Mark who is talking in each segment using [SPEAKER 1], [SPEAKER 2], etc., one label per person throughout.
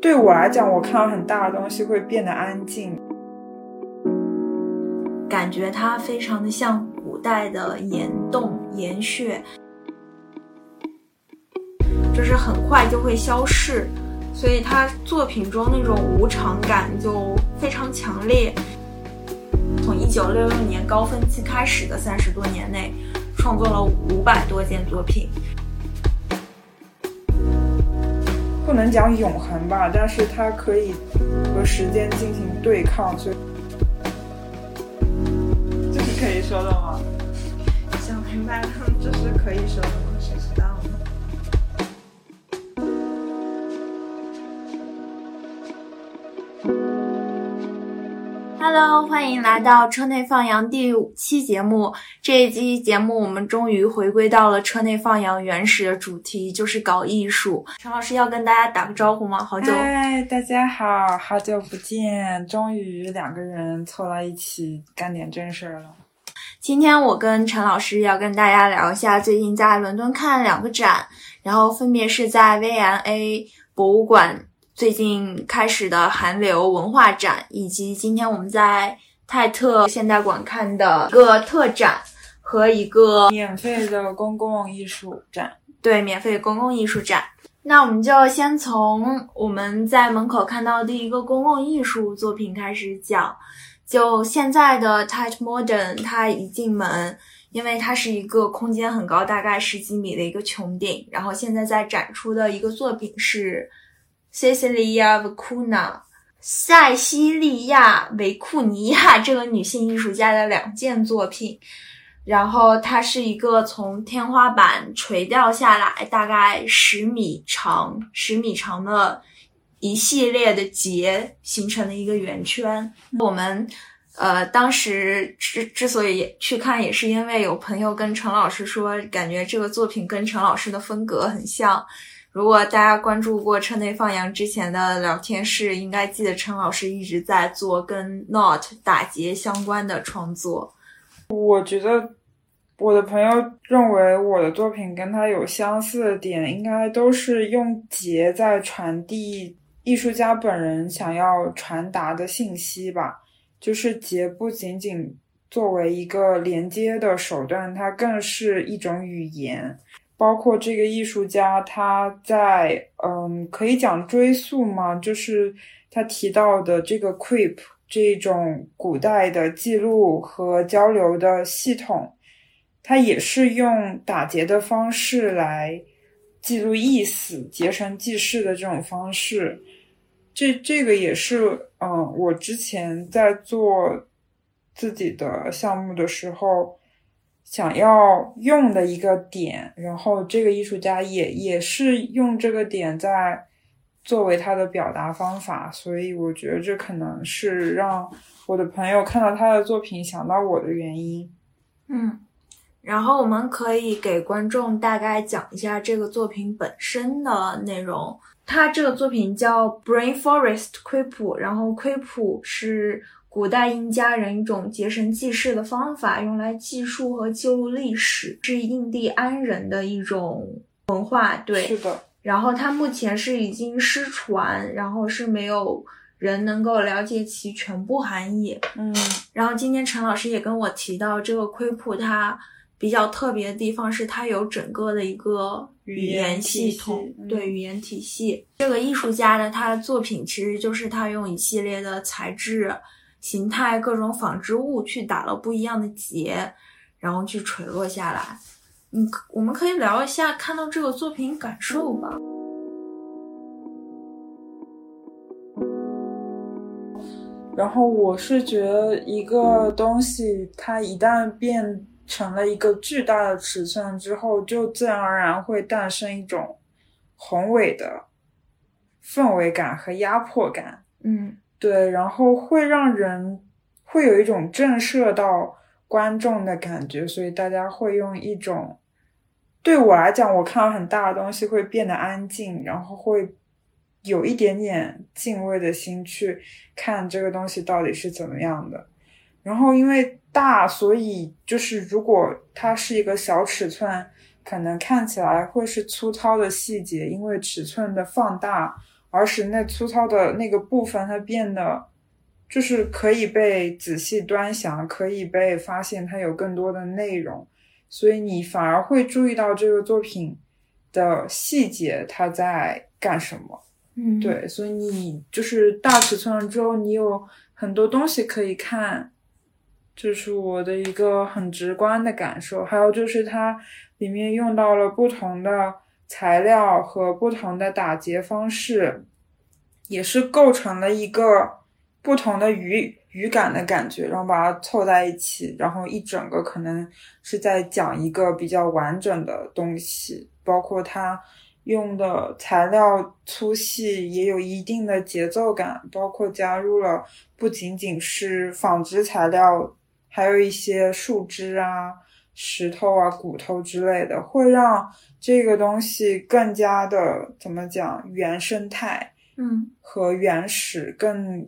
[SPEAKER 1] 对我来讲，我看到很大的东西会变得安静，
[SPEAKER 2] 感觉它非常的像古代的岩洞、岩穴，就是很快就会消逝，所以他作品中那种无常感就非常强烈。九六六年高峰期开始的三十多年内，创作了五百多件作品。
[SPEAKER 1] 不能讲永恒吧，但是它可以和时间进行对抗，所以
[SPEAKER 3] 这是可以说的吗？
[SPEAKER 1] 想明白了，这是可以说的
[SPEAKER 2] Hello，欢迎来到车内放羊第五期节目。这一期节目，我们终于回归到了车内放羊原始的主题，就是搞艺术。陈老师要跟大家打个招呼吗？好久，
[SPEAKER 1] 嗨，大家好，好久不见，终于两个人凑到一起干点正事儿了。
[SPEAKER 2] 今天我跟陈老师要跟大家聊一下最近在伦敦看两个展，然后分别是在 VMA 博物馆最近开始的韩流文化展，以及今天我们在泰特现代馆看的一个特展和一个
[SPEAKER 1] 免费的公共艺术展，
[SPEAKER 2] 对免费公共艺术展。那我们就先从我们在门口看到第一个公共艺术作品开始讲。就现在的 Tate Modern，它一进门，因为它是一个空间很高，大概十几米的一个穹顶。然后现在在展出的一个作品是 Cecilia Vicuna，塞西利亚·维库尼亚这个女性艺术家的两件作品。然后它是一个从天花板垂掉下来，大概十米长、十米长的。一系列的结形成的一个圆圈。我们呃当时之之所以去看，也是因为有朋友跟陈老师说，感觉这个作品跟陈老师的风格很像。如果大家关注过车内放羊之前的聊天室，应该记得陈老师一直在做跟 Not 打结相关的创作。
[SPEAKER 1] 我觉得我的朋友认为我的作品跟他有相似的点，应该都是用结在传递。艺术家本人想要传达的信息吧，就是结不仅仅作为一个连接的手段，它更是一种语言。包括这个艺术家，他在嗯，可以讲追溯吗？就是他提到的这个 Quip 这种古代的记录和交流的系统，它也是用打结的方式来记录意思、结成记事的这种方式。这这个也是，嗯，我之前在做自己的项目的时候想要用的一个点，然后这个艺术家也也是用这个点在作为他的表达方法，所以我觉得这可能是让我的朋友看到他的作品想到我的原因。
[SPEAKER 2] 嗯，然后我们可以给观众大概讲一下这个作品本身的内容。他这个作品叫 Brain Forest 窥谱，然后窥谱是古代印加人一种结绳记事的方法，用来记述和记录历史，是印第安人的一种文化。对，
[SPEAKER 1] 是的。
[SPEAKER 2] 然后它目前是已经失传，然后是没有人能够了解其全部含义。
[SPEAKER 1] 嗯，
[SPEAKER 2] 然后今天陈老师也跟我提到这个窥谱，它比较特别的地方是它有整个的一个。语言系统对语言体系，这个艺术家的他的作品其实就是他用一系列的材质、形态、各种纺织物去打了不一样的结，然后去垂落下来。嗯，我们可以聊一下看到这个作品感受吧。
[SPEAKER 1] 然后我是觉得一个东西，它一旦变。成了一个巨大的尺寸之后，就自然而然会诞生一种宏伟的氛围感和压迫感。
[SPEAKER 2] 嗯，
[SPEAKER 1] 对，然后会让人会有一种震慑到观众的感觉，所以大家会用一种对我来讲，我看到很大的东西会变得安静，然后会有一点点敬畏的心去看这个东西到底是怎么样的。然后因为大，所以就是如果它是一个小尺寸，可能看起来会是粗糙的细节，因为尺寸的放大，而使那粗糙的那个部分它变得就是可以被仔细端详，可以被发现它有更多的内容，所以你反而会注意到这个作品的细节，它在干什么。
[SPEAKER 2] 嗯，
[SPEAKER 1] 对，所以你就是大尺寸了之后，你有很多东西可以看，这是我的一个很直观的感受。还有就是它里面用到了不同的材料和不同的打结方式，也是构成了一个不同的语语感的感觉，然后把它凑在一起，然后一整个可能是在讲一个比较完整的东西，包括它。用的材料粗细也有一定的节奏感，包括加入了不仅仅是纺织材料，还有一些树枝啊、石头啊、骨头之类的，会让这个东西更加的怎么讲原生态，
[SPEAKER 2] 嗯，
[SPEAKER 1] 和原始更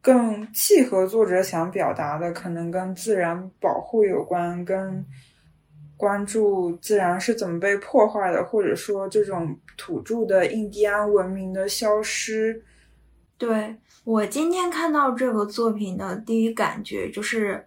[SPEAKER 1] 更契合作者想表达的，可能跟自然保护有关，跟。关注自然是怎么被破坏的，或者说这种土著的印第安文明的消失。
[SPEAKER 2] 对我今天看到这个作品的第一感觉就是，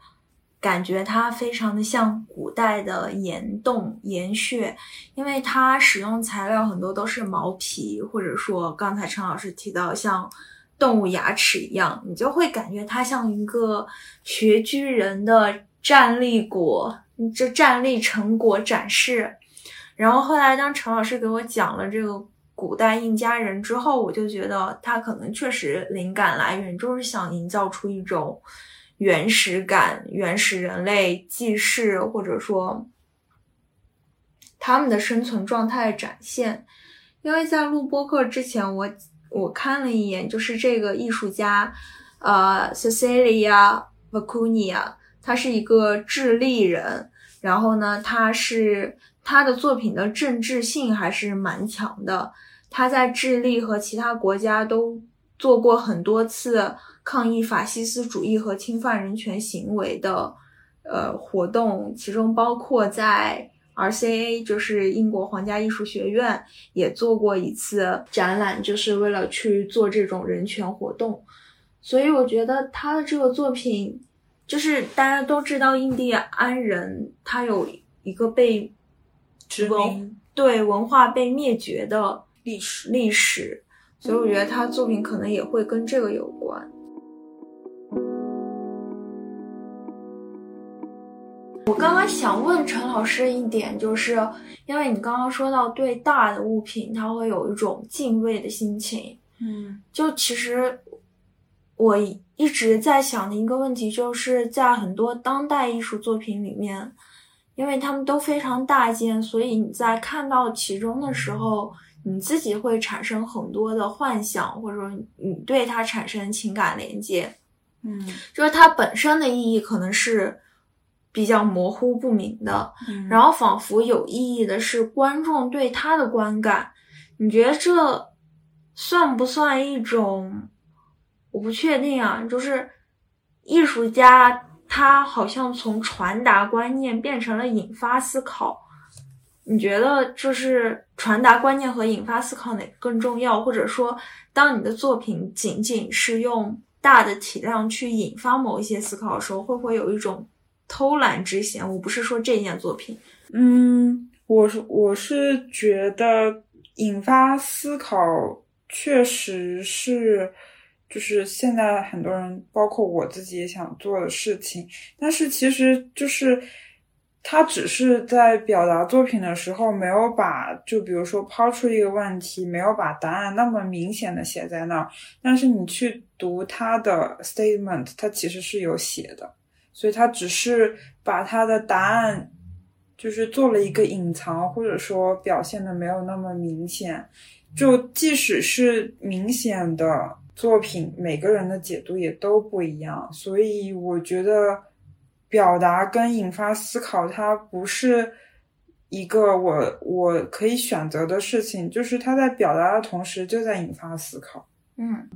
[SPEAKER 2] 感觉它非常的像古代的岩洞、岩穴，因为它使用材料很多都是毛皮，或者说刚才陈老师提到像动物牙齿一样，你就会感觉它像一个穴居人的站立果。这站立成果展示，然后后来当陈老师给我讲了这个古代印加人之后，我就觉得他可能确实灵感来源就是想营造出一种原始感、原始人类记事或者说他们的生存状态展现。因为在录播课之前，我我看了一眼，就是这个艺术家，呃，Cecilia Vacunia。他是一个智利人，然后呢，他是他的作品的政治性还是蛮强的。他在智利和其他国家都做过很多次抗议法西斯主义和侵犯人权行为的呃活动，其中包括在 RCA，就是英国皇家艺术学院也做过一次展览，就是为了去做这种人权活动。所以我觉得他的这个作品。就是大家都知道，印第安人他有一个被
[SPEAKER 1] 殖民
[SPEAKER 2] 对文化被灭绝的
[SPEAKER 1] 历史
[SPEAKER 2] 历史，所以我觉得他作品可能也会跟这个有关。我刚刚想问陈老师一点，就是因为你刚刚说到对大的物品，他会有一种敬畏的心情，
[SPEAKER 1] 嗯，
[SPEAKER 2] 就其实。我一直在想的一个问题，就是在很多当代艺术作品里面，因为他们都非常大件，所以你在看到其中的时候，你自己会产生很多的幻想，或者说你对它产生情感连接。
[SPEAKER 1] 嗯，
[SPEAKER 2] 就是它本身的意义可能是比较模糊不明的，然后仿佛有意义的是观众对他的观感。你觉得这算不算一种？我不确定啊，就是艺术家他好像从传达观念变成了引发思考。你觉得就是传达观念和引发思考哪个更重要？或者说，当你的作品仅仅是用大的体量去引发某一些思考的时候，会不会有一种偷懒之嫌？我不是说这件作品，
[SPEAKER 1] 嗯，我是我是觉得引发思考确实是。就是现在很多人，包括我自己也想做的事情，但是其实就是他只是在表达作品的时候，没有把就比如说抛出一个问题，没有把答案那么明显的写在那儿。但是你去读他的 statement，他其实是有写的，所以他只是把他的答案就是做了一个隐藏，或者说表现的没有那么明显。就即使是明显的。作品每个人的解读也都不一样，所以我觉得表达跟引发思考，它不是一个我我可以选择的事情，就是他在表达的同时就在引发思考。
[SPEAKER 2] 嗯，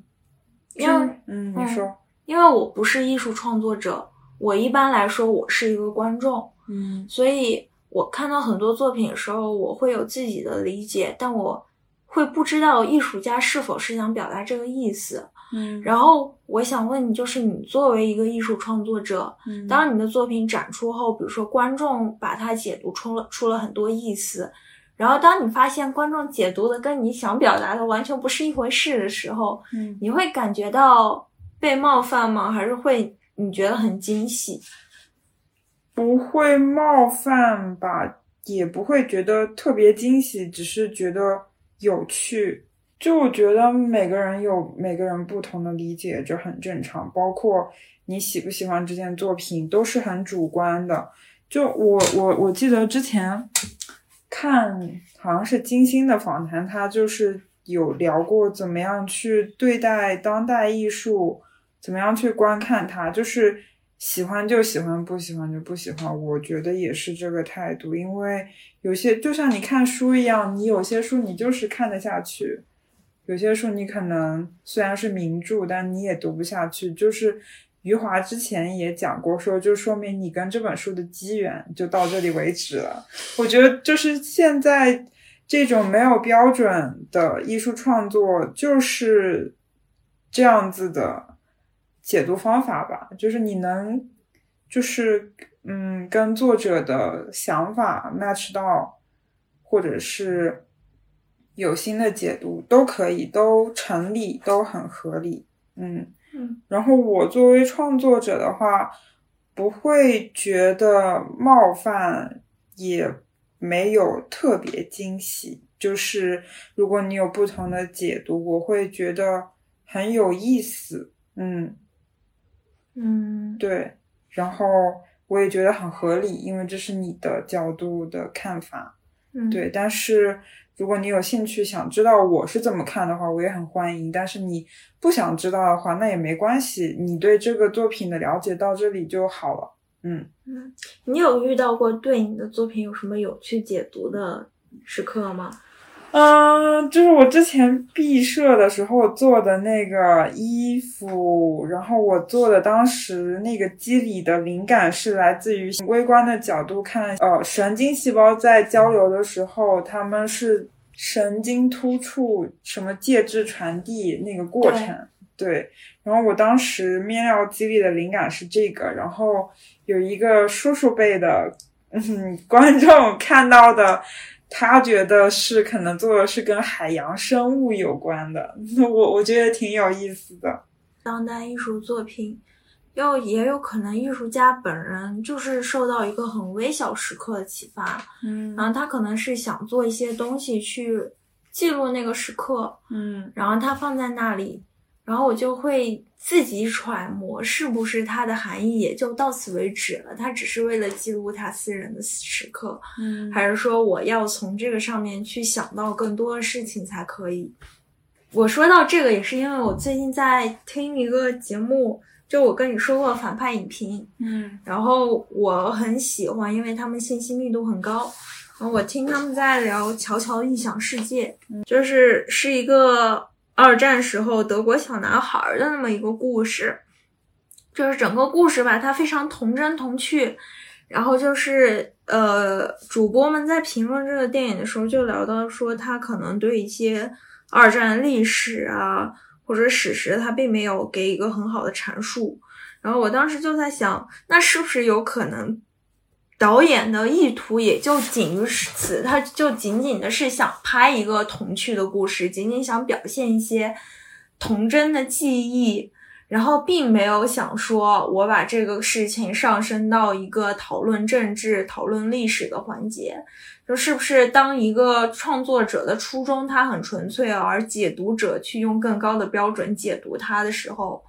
[SPEAKER 2] 因为
[SPEAKER 1] 嗯，你说，
[SPEAKER 2] 因为我不是艺术创作者，我一般来说我是一个观众，
[SPEAKER 1] 嗯
[SPEAKER 2] 所以我看到很多作品的时候，我会有自己的理解，但我会不知道艺术家是否是想表达这个意思。
[SPEAKER 1] 嗯
[SPEAKER 2] 然后我想问你，就是你作为一个艺术创作者，
[SPEAKER 1] 嗯
[SPEAKER 2] 当你的作品展出后，比如说观众把它解读出了出了很多意思，然后当你发现观众解读的跟你想表达的完全不是一回事的时候，
[SPEAKER 1] 嗯
[SPEAKER 2] 你会感觉到被冒犯吗？还是会你觉得很惊喜？
[SPEAKER 1] 不会冒犯吧，也不会觉得特别惊喜，只是觉得有趣。就我觉得每个人有每个人不同的理解，这很正常。包括你喜不喜欢这件作品，都是很主观的。就我我我记得之前看好像是金星的访谈，他就是有聊过怎么样去对待当代艺术，怎么样去观看它，就是喜欢就喜欢，不喜欢就不喜欢。我觉得也是这个态度，因为有些就像你看书一样，你有些书你就是看得下去，有些书你可能虽然是名著，但你也读不下去。就是余华之前也讲过说，就说明你跟这本书的机缘就到这里为止了。我觉得就是现在这种没有标准的艺术创作，就是这样子的解读方法吧，就是你能，就是嗯，跟作者的想法 match 到，或者是有新的解读都可以，都成立，都很合理，嗯。
[SPEAKER 2] 嗯
[SPEAKER 1] 然后我作为创作者的话，不会觉得冒犯，也没有特别惊喜。就是如果你有不同的解读，我会觉得很有意思。嗯，
[SPEAKER 2] 嗯
[SPEAKER 1] 对。然后我也觉得很合理，因为这是你的角度的看法。
[SPEAKER 2] 嗯，
[SPEAKER 1] 对，但是如果你有兴趣想知道我是怎么看的话，我也很欢迎。但是你不想知道的话，那也没关系，你对这个作品的了解到这里就好了。嗯，
[SPEAKER 2] 嗯，你有遇到过对你的作品有什么有趣解读的时刻吗？
[SPEAKER 1] 嗯，就是我之前毕设的时候做的那个衣服，然后我做的当时那个肌理的灵感是来自于微观的角度看，呃，神经细胞在交流的时候，他们是神经突触什么介质传递那个过程。对，然后我当时面料肌理的灵感是这个，然后有一个叔叔辈的嗯观众看到的。他觉得是可能做的是跟海洋生物有关的，那我我觉得挺有意思的。
[SPEAKER 2] 当代艺术作品，要也有可能艺术家本人就是受到一个很微小时刻的启发，
[SPEAKER 1] 嗯
[SPEAKER 2] 然后他可能是想做一些东西去记录那个时刻，
[SPEAKER 1] 嗯
[SPEAKER 2] 然后他放在那里，然后我就会自己揣摩是不是它的含义也就到此为止了，它只是为了记录他私人的时刻，
[SPEAKER 1] 嗯
[SPEAKER 2] 还是说我要从这个上面去想到更多的事情才可以？我说到这个也是因为我最近在听一个节目，就我跟你说过反派影评，
[SPEAKER 1] 嗯
[SPEAKER 2] 然后我很喜欢，因为他们信息密度很高。然后我听他们在聊《乔乔异想世界》，就是是一个二战时候德国小男孩的那么一个故事，就是整个故事吧，它非常童真童趣。然后就是呃，主播们在评论这个电影的时候就聊到说，他可能对一些二战历史啊或者史实，他并没有给一个很好的阐述。然后我当时就在想，那是不是有可能导演的意图也就仅于此？他就仅仅的是想拍一个童趣的故事，仅仅想表现一些童真的记忆，然后并没有想说我把这个事情上升到一个讨论政治、讨论历史的环节。就是不是当一个创作者的初衷他很纯粹，而解读者去用更高的标准解读他的时候，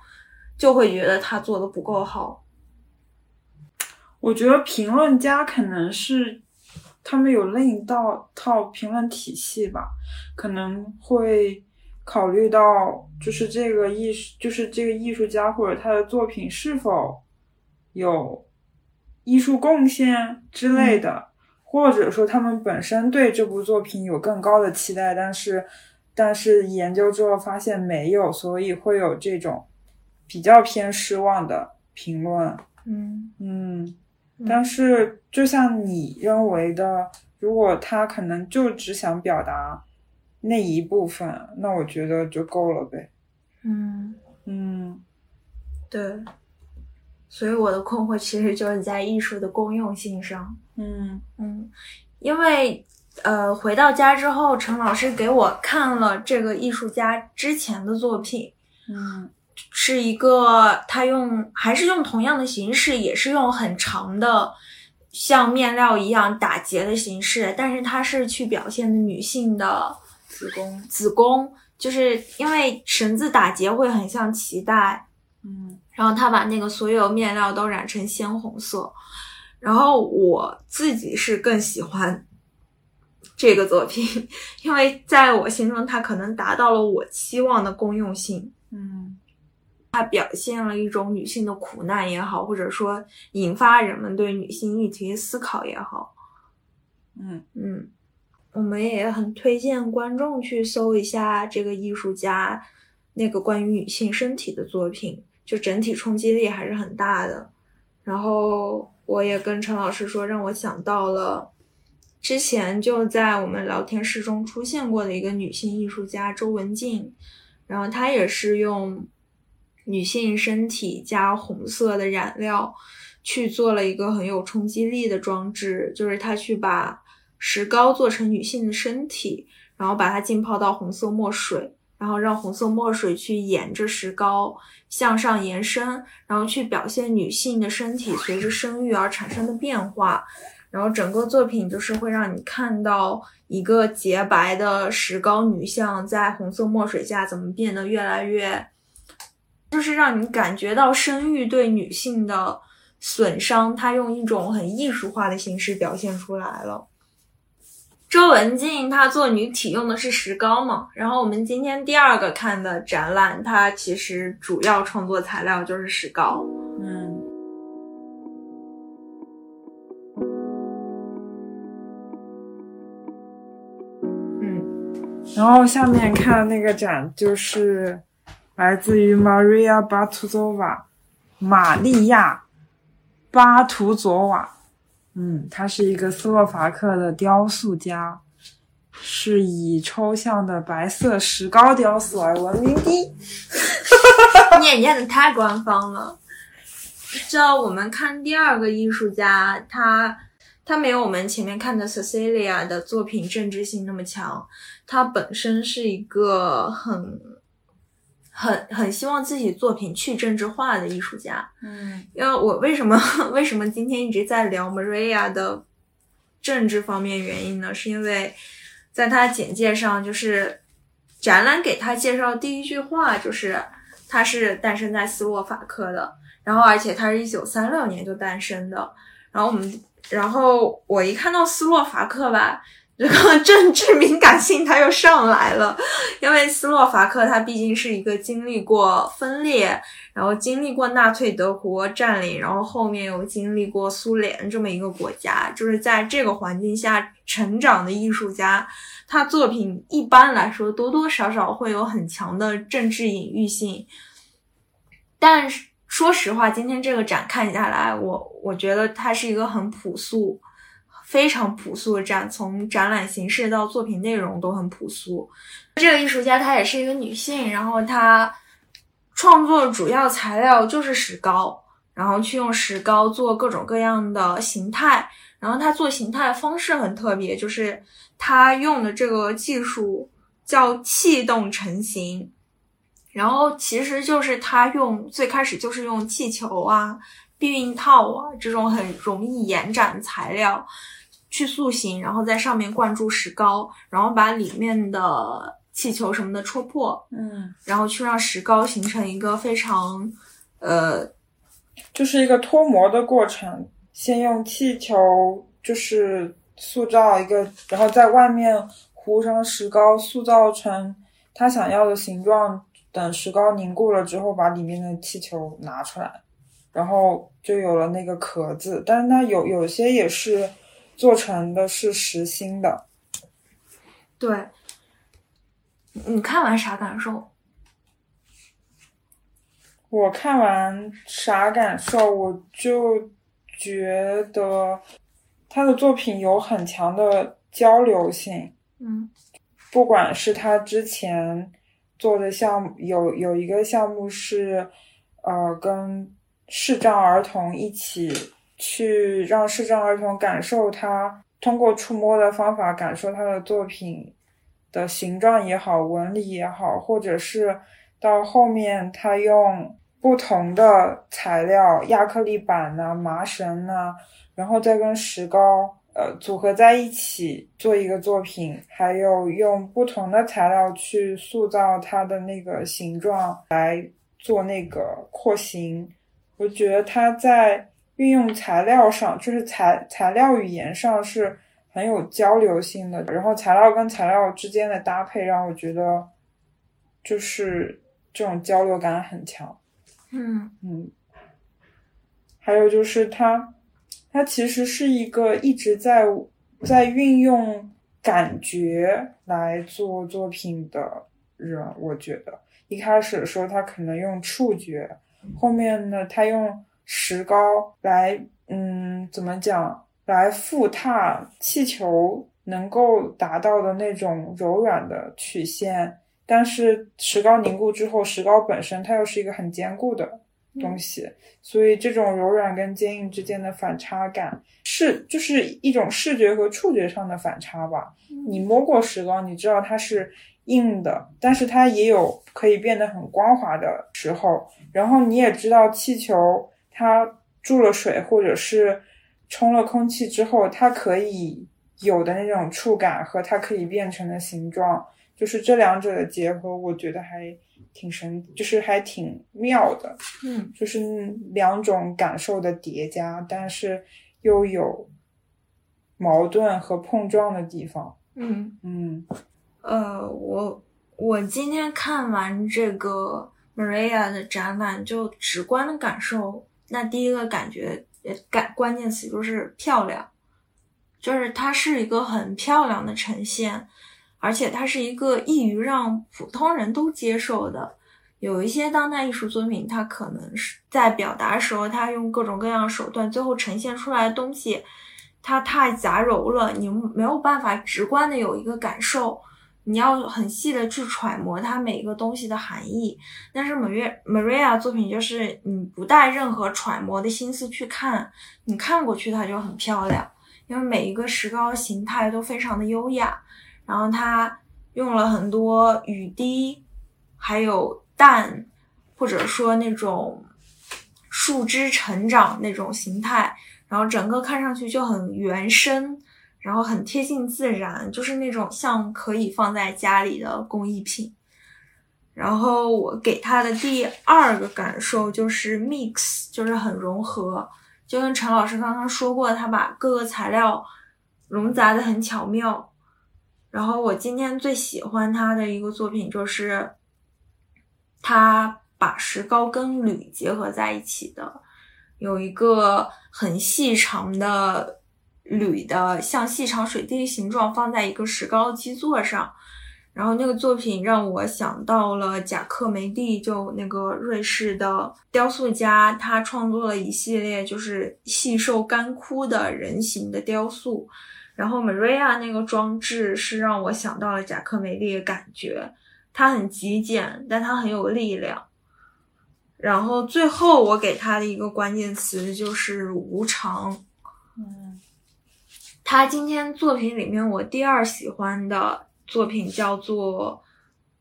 [SPEAKER 2] 就会觉得他做的不够好。
[SPEAKER 1] 我觉得评论家可能是他们有另一道套评论体系吧，可能会考虑到就是这个艺术，就是这个艺术家或者他的作品是否有艺术贡献之类的，或者说他们本身对这部作品有更高的期待，但是但是研究之后发现没有，所以会有这种比较偏失望的评论。
[SPEAKER 2] 嗯
[SPEAKER 1] 嗯，
[SPEAKER 2] 嗯
[SPEAKER 1] 但是就像你认为的，如果他可能就只想表达那一部分，那我觉得就够了呗。
[SPEAKER 2] 嗯，
[SPEAKER 1] 嗯
[SPEAKER 2] 对。所以我的困惑其实就是在艺术的公用性上。
[SPEAKER 1] 嗯
[SPEAKER 2] 嗯，因为呃，回到家之后，陈老师给我看了这个艺术家之前的作品，
[SPEAKER 1] 嗯
[SPEAKER 2] 是一个他用还是用同样的形式，也是用很长的像面料一样打结的形式，但是他是去表现的女性的
[SPEAKER 1] 子宫。
[SPEAKER 2] 子宫，就是因为绳子打结会很像脐带，
[SPEAKER 1] 嗯
[SPEAKER 2] 然后他把那个所有面料都染成鲜红色，然后我自己是更喜欢这个作品，因为在我心中它可能达到了我期望的公用性。
[SPEAKER 1] 嗯
[SPEAKER 2] 它表现了一种女性的苦难也好，或者说引发人们对女性议题思考也好，
[SPEAKER 1] 嗯
[SPEAKER 2] 嗯，我们也很推荐观众去搜一下这个艺术家那个关于女性身体的作品，就整体冲击力还是很大的。然后我也跟陈老师说，让我想到了之前就在我们聊天室中出现过的一个女性艺术家周文静，然后她也是用女性身体加红色的染料去做了一个很有冲击力的装置，就是她去把石膏做成女性的身体，然后把它浸泡到红色墨水，然后让红色墨水去沿着石膏向上延伸，然后去表现女性的身体随着生育而产生的变化。然后整个作品就是会让你看到一个洁白的石膏女像在红色墨水下怎么变得越来越，就是让你感觉到生育对女性的损伤，它用一种很艺术化的形式表现出来了。周文静她做女体用的是石膏嘛，然后我们今天第二个看的展览，它其实主要创作材料就是石膏。
[SPEAKER 1] 嗯
[SPEAKER 2] 嗯
[SPEAKER 1] 然后下面看那个展就是来自于 Maria Batuzova，玛利亚巴图佐瓦。嗯，他是一个斯洛伐克的雕塑家，是以抽象的白色石膏雕塑而闻名的。
[SPEAKER 2] 你也念的太官方了。知道我们看第二个艺术家，他他没有我们前面看的 Cecilia 的作品政治性那么强，他本身是一个很很很希望自己作品去政治化的艺术家。
[SPEAKER 1] 嗯
[SPEAKER 2] 因为我为什么 为什么今天一直在聊 Maria 的政治方面原因呢？是因为在他简介上，就是展览给他介绍第一句话就是他是诞生在斯洛伐克的，然后而且他是一九三六年就诞生的。然后我们，然后我一看到斯洛伐克吧，这个 政治敏感性它又上来了，因为斯洛伐克它毕竟是一个经历过分裂，然后经历过纳粹德国占领，然后后面又经历过苏联这么一个国家，就是在这个环境下成长的艺术家，他作品一般来说多多少少会有很强的政治隐喻性。但是说实话，今天这个展看下来，我我觉得它是一个很朴素、非常朴素的展，从展览形式到作品内容都很朴素。这个艺术家她也是一个女性，然后她创作主要材料就是石膏，然后去用石膏做各种各样的形态。然后她做形态的方式很特别，就是她用的这个技术叫气动成型。然后其实就是她用最开始就是用气球啊、避孕套啊这种很容易延展的材料去塑形，然后在上面灌注石膏，然后把里面的气球什么的戳破，
[SPEAKER 1] 嗯，
[SPEAKER 2] 然后去让石膏形成一个非常呃
[SPEAKER 1] 就是一个脱模的过程，先用气球就是塑造一个，然后在外面糊上石膏，塑造成他想要的形状。等石膏凝固了之后，把里面的气球拿出来，然后就有了那个壳子。但是它有有些也是做成的是实心的。
[SPEAKER 2] 对。你看完啥感受？
[SPEAKER 1] 我看完啥感受？我就觉得他的作品有很强的交流性。
[SPEAKER 2] 嗯
[SPEAKER 1] 不管是他之前做的项目，有有一个项目是，呃，跟视障儿童一起去让视障儿童感受他通过触摸的方法感受他的作品的形状也好，纹理也好，或者是到后面他用不同的材料，亚克力板呐、麻绳呐、然后再跟石膏。呃，组合在一起做一个作品，还有用不同的材料去塑造它的那个形状，来做那个廓形。我觉得他在运用材料上，就是材材料语言上是很有交流性的。然后材料跟材料之间的搭配，让我觉得就是这种交流感很强。
[SPEAKER 2] 嗯
[SPEAKER 1] 嗯，还有就是他。他其实是一个一直在在运用感觉来做作品的人，我觉得一开始的时候他可能用触觉，后面呢他用石膏来，嗯，怎么讲，来复踏气球能够达到的那种柔软的曲线，但是石膏凝固之后，石膏本身它又是一个很坚固的。东西，所以这种柔软跟坚硬之间的反差感是就是一种视觉和触觉上的反差吧。你摸过石膏，你知道它是硬的，但是它也有可以变得很光滑的时候。然后你也知道气球它注了水或者是冲了空气之后，它可以有的那种触感和它可以变成的形状，就是这两者的结合，我觉得还。挺神，就是还挺妙的，
[SPEAKER 2] 嗯，
[SPEAKER 1] 就是两种感受的叠加，但是又有矛盾和碰撞的地方。
[SPEAKER 2] 嗯
[SPEAKER 1] 嗯，
[SPEAKER 2] 呃，我我今天看完这个 Maria 的展览，就直观的感受，那第一个感觉，感关键词就是漂亮，就是它是一个很漂亮的呈现。而且它是一个易于让普通人都接受的。有一些当代艺术作品，它可能是在表达时候，它用各种各样的手段，最后呈现出来的东西，它太杂糅了，你没有办法直观的有一个感受。你要很细的去揣摩它每一个东西的含义。但是 Maria Maria 作品就是你不带任何揣摩的心思去看，你看过去它就很漂亮，因为每一个石膏形态都非常的优雅。然后它用了很多雨滴，还有蛋，或者说那种树枝成长那种形态，然后整个看上去就很原生，然后很贴近自然，就是那种像可以放在家里的工艺品。然后我给他的第二个感受就是 mix，就是很融合，就跟陈老师刚刚说过，他把各个材料融杂的很巧妙。然后我今天最喜欢他的一个作品就是，他把石膏跟铝结合在一起的，有一个很细长的铝的像细长水滴的形状放在一个石膏基座上，然后那个作品让我想到了贾克梅蒂，就那个瑞士的雕塑家，他创作了一系列就是细瘦干枯的人形的雕塑。然后 Maria 那个装置是让我想到了贾克梅利的感觉，它很极简，但它很有力量。然后最后我给他的一个关键词就是无常。
[SPEAKER 1] 嗯，
[SPEAKER 2] 他今天作品里面我第二喜欢的作品叫做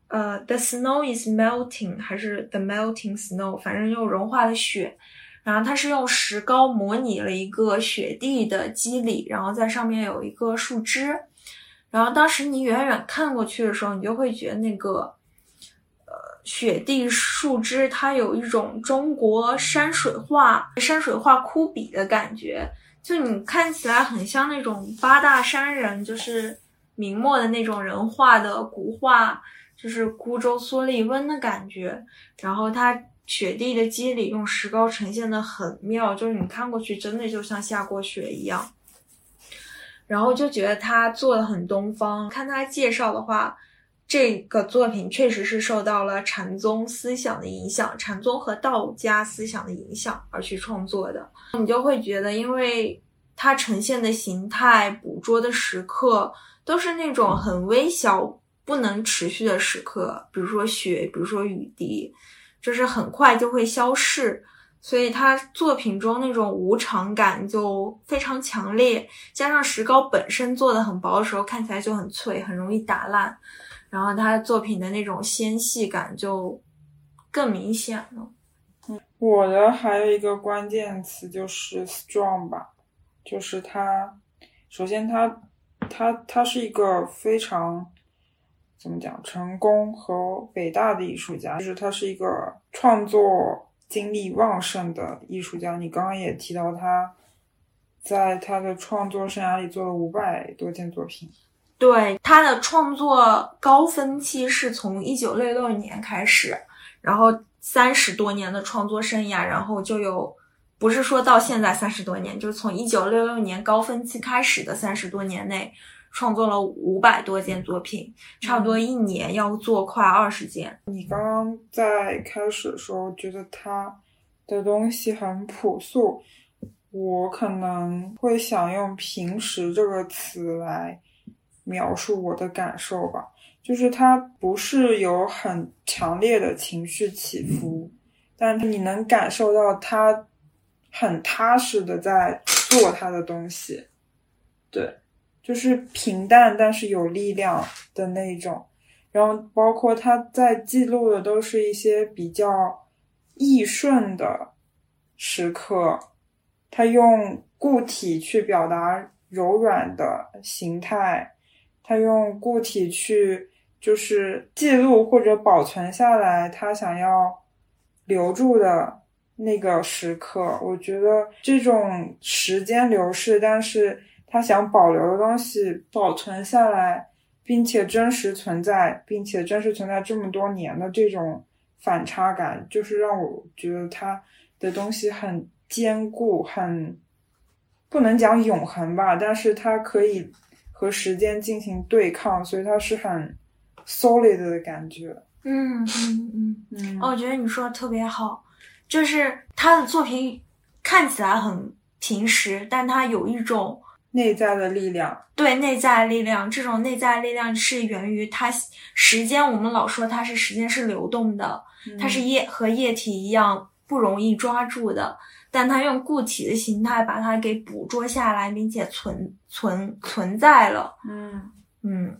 [SPEAKER 2] 呃 The Snow is Melting 还是 The Melting Snow，反正就融化的雪。然后它是用石膏模拟了一个雪地的肌理，然后在上面有一个树枝。然后当时你远远看过去的时候，你就会觉得那个，呃，雪地树枝它有一种中国山水画、山水画枯笔的感觉，就你看起来很像那种八大山人，就是明末的那种人画的古画，就是孤舟蓑笠翁的感觉。然后它。雪地的肌理用石膏呈现的很妙，就是你看过去真的就像下过雪一样，然后就觉得他做的很东方。看他介绍的话，这个作品确实是受到了禅宗思想的影响，禅宗和道家思想的影响而去创作的。你就会觉得，因为它呈现的形态、捕捉的时刻都是那种很微小、不能持续的时刻，比如说雪，比如说雨滴，就是很快就会消逝。所以他作品中那种无常感就非常强烈，加上石膏本身做的很薄的时候，看起来就很脆，很容易打烂。然后他作品的那种纤细感就更明显了。
[SPEAKER 1] 嗯，我的还有一个关键词就是 strong 吧，就是他，首先他，他他是一个非常怎么讲成功和伟大的艺术家，就是他是一个创作。精力旺盛的艺术家，你刚刚也提到他，在他的创作生涯里做了五百多件作品。
[SPEAKER 2] 对，他的创作高峰期是从一九六六年开始，然后三十多年的创作生涯，然后就有，不是说到现在三十多年，就是从一九六六年高峰期开始的三十多年内。创作了五百多件作品，差不多一年要做快二十件。
[SPEAKER 1] 你刚刚在开始的时候觉得他的东西很朴素，我可能会想用“平时”这个词来描述我的感受吧。就是他不是有很强烈的情绪起伏，但是你能感受到他很踏实的在做他的东西，对。就是平淡但是有力量的那种，然后包括他在记录的都是一些比较易顺的时刻，他用固体去表达柔软的形态，他用固体去就是记录或者保存下来他想要留住的那个时刻。我觉得这种时间流逝，但是。他想保留的东西保存下来，并且真实存在，并且真实存在这么多年的这种反差感，就是让我觉得他的东西很坚固，很不能讲永恒吧，但是它可以和时间进行对抗，所以它是很 solid 的感觉。
[SPEAKER 2] 嗯嗯嗯嗯，我觉得你说的特别好，就是他的作品看起来很平实，但他有一种。
[SPEAKER 1] 内在的力量，
[SPEAKER 2] 对内在力量，这种内在力量是源于它时间。我们老说它是时间是流动的，它是液和液体一样不容易抓住的，但他用固体的形态把它给捕捉下来，并且存存存在了。
[SPEAKER 1] 嗯
[SPEAKER 2] 嗯，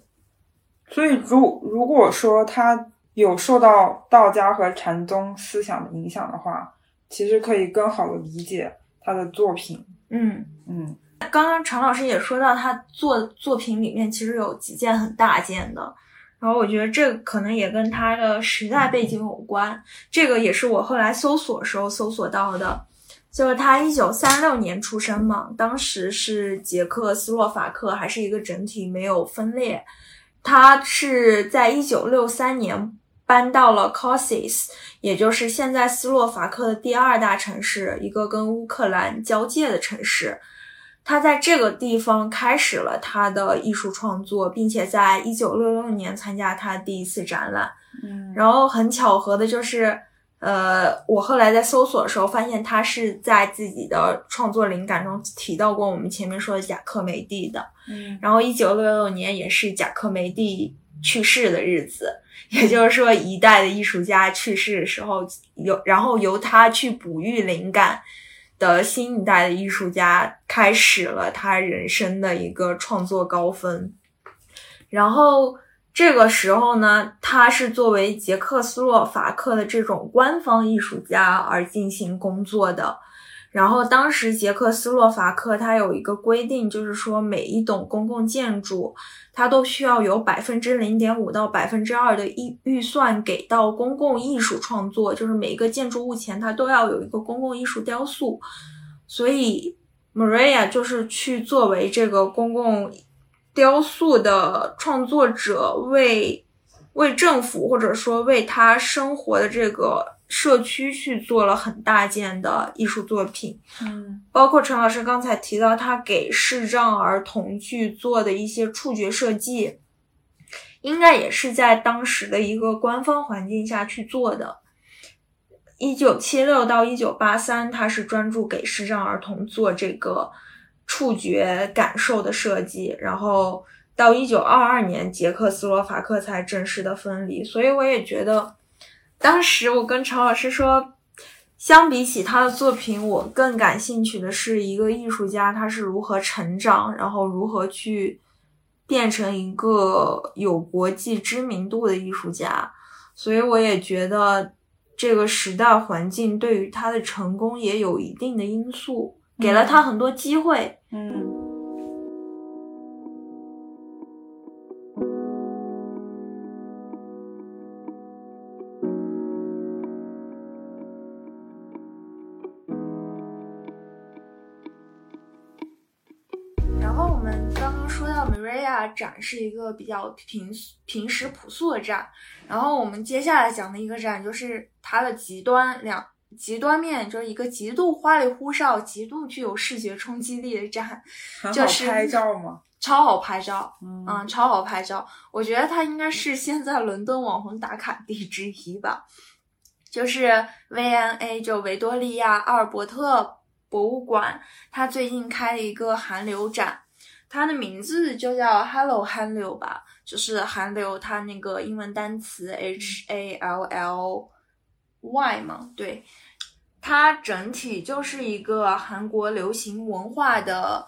[SPEAKER 1] 所以如如果说他有受到道家和禅宗思想的影响的话，其实可以更好的理解他的作品。
[SPEAKER 2] 嗯
[SPEAKER 1] 嗯。
[SPEAKER 2] 刚刚常老师也说到，他作作品里面其实有几件很大件的，然后我觉得这可能也跟他的时代背景有关。这个也是我后来搜索时候搜索到的，就是他一九三六年出生嘛，当时是捷克斯洛伐克还是一个整体，没有分裂。他是在一九六三年搬到了 Kosice，也就是现在斯洛伐克的第二大城市，一个跟乌克兰交界的城市。他在这个地方开始了他的艺术创作，并且在一九六六年参加他第一次展览。
[SPEAKER 1] 嗯，
[SPEAKER 2] 然后很巧合的就是，呃，我后来在搜索的时候发现他是在自己的创作灵感中提到过我们前面说的贾克梅蒂的。
[SPEAKER 1] 嗯，
[SPEAKER 2] 然后一九六六年也是贾克梅蒂去世的日子，也就是说一代的艺术家去世的时候，由然后由他去哺育灵感。的新一代的艺术家开始了他人生的一个创作高峰，然后这个时候呢，他是作为捷克斯洛伐克的这种官方艺术家而进行工作的。然后当时捷克斯洛伐克它有一个规定，就是说每一栋公共建筑，它都需要有百分之零点五到百分之二的预预算给到公共艺术创作，就是每一个建筑物前它都要有一个公共艺术雕塑。所以 Maria 就是去作为这个公共雕塑的创作者，为为政府或者说为他生活的这个。社区去做了很大件的艺术作品，
[SPEAKER 1] 嗯，
[SPEAKER 2] 包括陈老师刚才提到他给视障儿童去做的一些触觉设计，应该也是在当时的一个官方环境下去做的。一九七六到一九八三，他是专注给视障儿童做这个触觉感受的设计，然后到一九二二年，捷克斯洛伐克才正式的分离。所以我也觉得，当时我跟曹老师说。相比起他的作品，我更感兴趣的是一个艺术家他是如何成长，然后如何去变成一个有国际知名度的艺术家。所以我也觉得这个时代环境对于他的成功也有一定的因素，给了他很多机会。
[SPEAKER 1] 嗯。
[SPEAKER 2] 展是一个比较平平时朴素的展，然后我们接下来讲的一个展就是它的极端两极端面，就是一个极度花里胡哨、极度具有视觉冲击力的展，就是
[SPEAKER 1] 拍照吗？
[SPEAKER 2] 超好拍照，嗯，超好拍照。我觉得它应该是现在伦敦网红打卡地之一吧。就是 V&A 就维多利亚阿尔伯特博物馆，它最近开了一个韩流展。它的名字就叫 Hello 韩流吧，就是韩流它那个英文单词 H A L L Y 嘛，对，它整体就是一个韩国流行文化的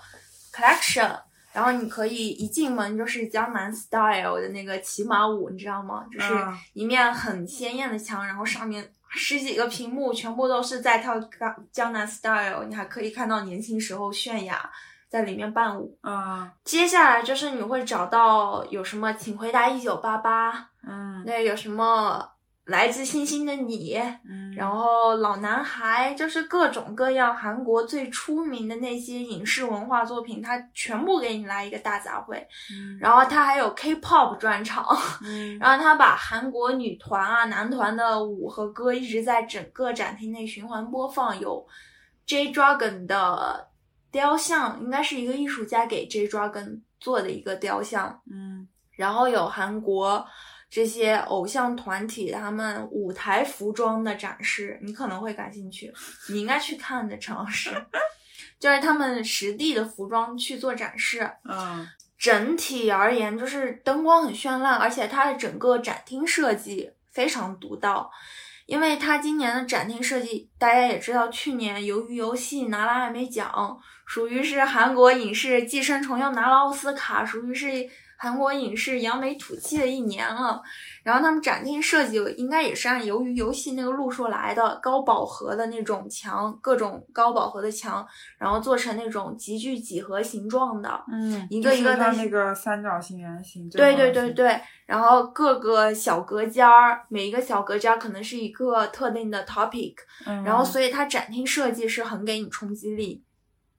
[SPEAKER 2] collection，然后你可以一进门就是江南 style 的那个骑马舞，你知道吗？就是一面很鲜艳的墙，然后上面十几个屏幕全部都是在跳江江南 style，你还可以看到年轻时候泫雅。在里面伴舞
[SPEAKER 1] 啊，
[SPEAKER 2] 接下来就是你会找到有什么，请回答一九八八，
[SPEAKER 1] 嗯，
[SPEAKER 2] 那有什么来自星星的你，
[SPEAKER 1] 嗯，
[SPEAKER 2] 然后老男孩，就是各种各样韩国最出名的那些影视文化作品，他全部给你来一个大杂烩，
[SPEAKER 1] 嗯，
[SPEAKER 2] 然后他还有 K-pop 专场，
[SPEAKER 1] 嗯，
[SPEAKER 2] 然后他把韩国女团啊、男团的舞和歌一直在整个展厅内循环播放，有 J Dragon 的。雕像应该是一个艺术家给 J Dragon 做的一个雕像，
[SPEAKER 1] 嗯，
[SPEAKER 2] 然后有韩国这些偶像团体他们舞台服装的展示，你可能会感兴趣，你应该去看的陈老师，就是他们实地的服装去做展示，
[SPEAKER 1] 嗯，
[SPEAKER 2] 整体而言就是灯光很绚烂，而且它的整个展厅设计非常独到。因为它今年的展厅设计，大家也知道，去年《由于游戏》拿了艾美奖，属于是韩国影视寄生虫又拿了奥斯卡，属于是韩国影视扬眉吐气的一年了。然后他们展厅设计应该也是按《鱿鱼游戏》那个路数来的，高饱和的那种墙，各种高饱和的墙，然后做成那种极具几何形状的，
[SPEAKER 1] 嗯，
[SPEAKER 2] 一个一个
[SPEAKER 1] 的那个三角形、圆形，
[SPEAKER 2] 对对对对。然后各个小隔间儿，每一个小隔间儿可能是一个特定的 topic，然后所以它展厅设计是很给你冲击力。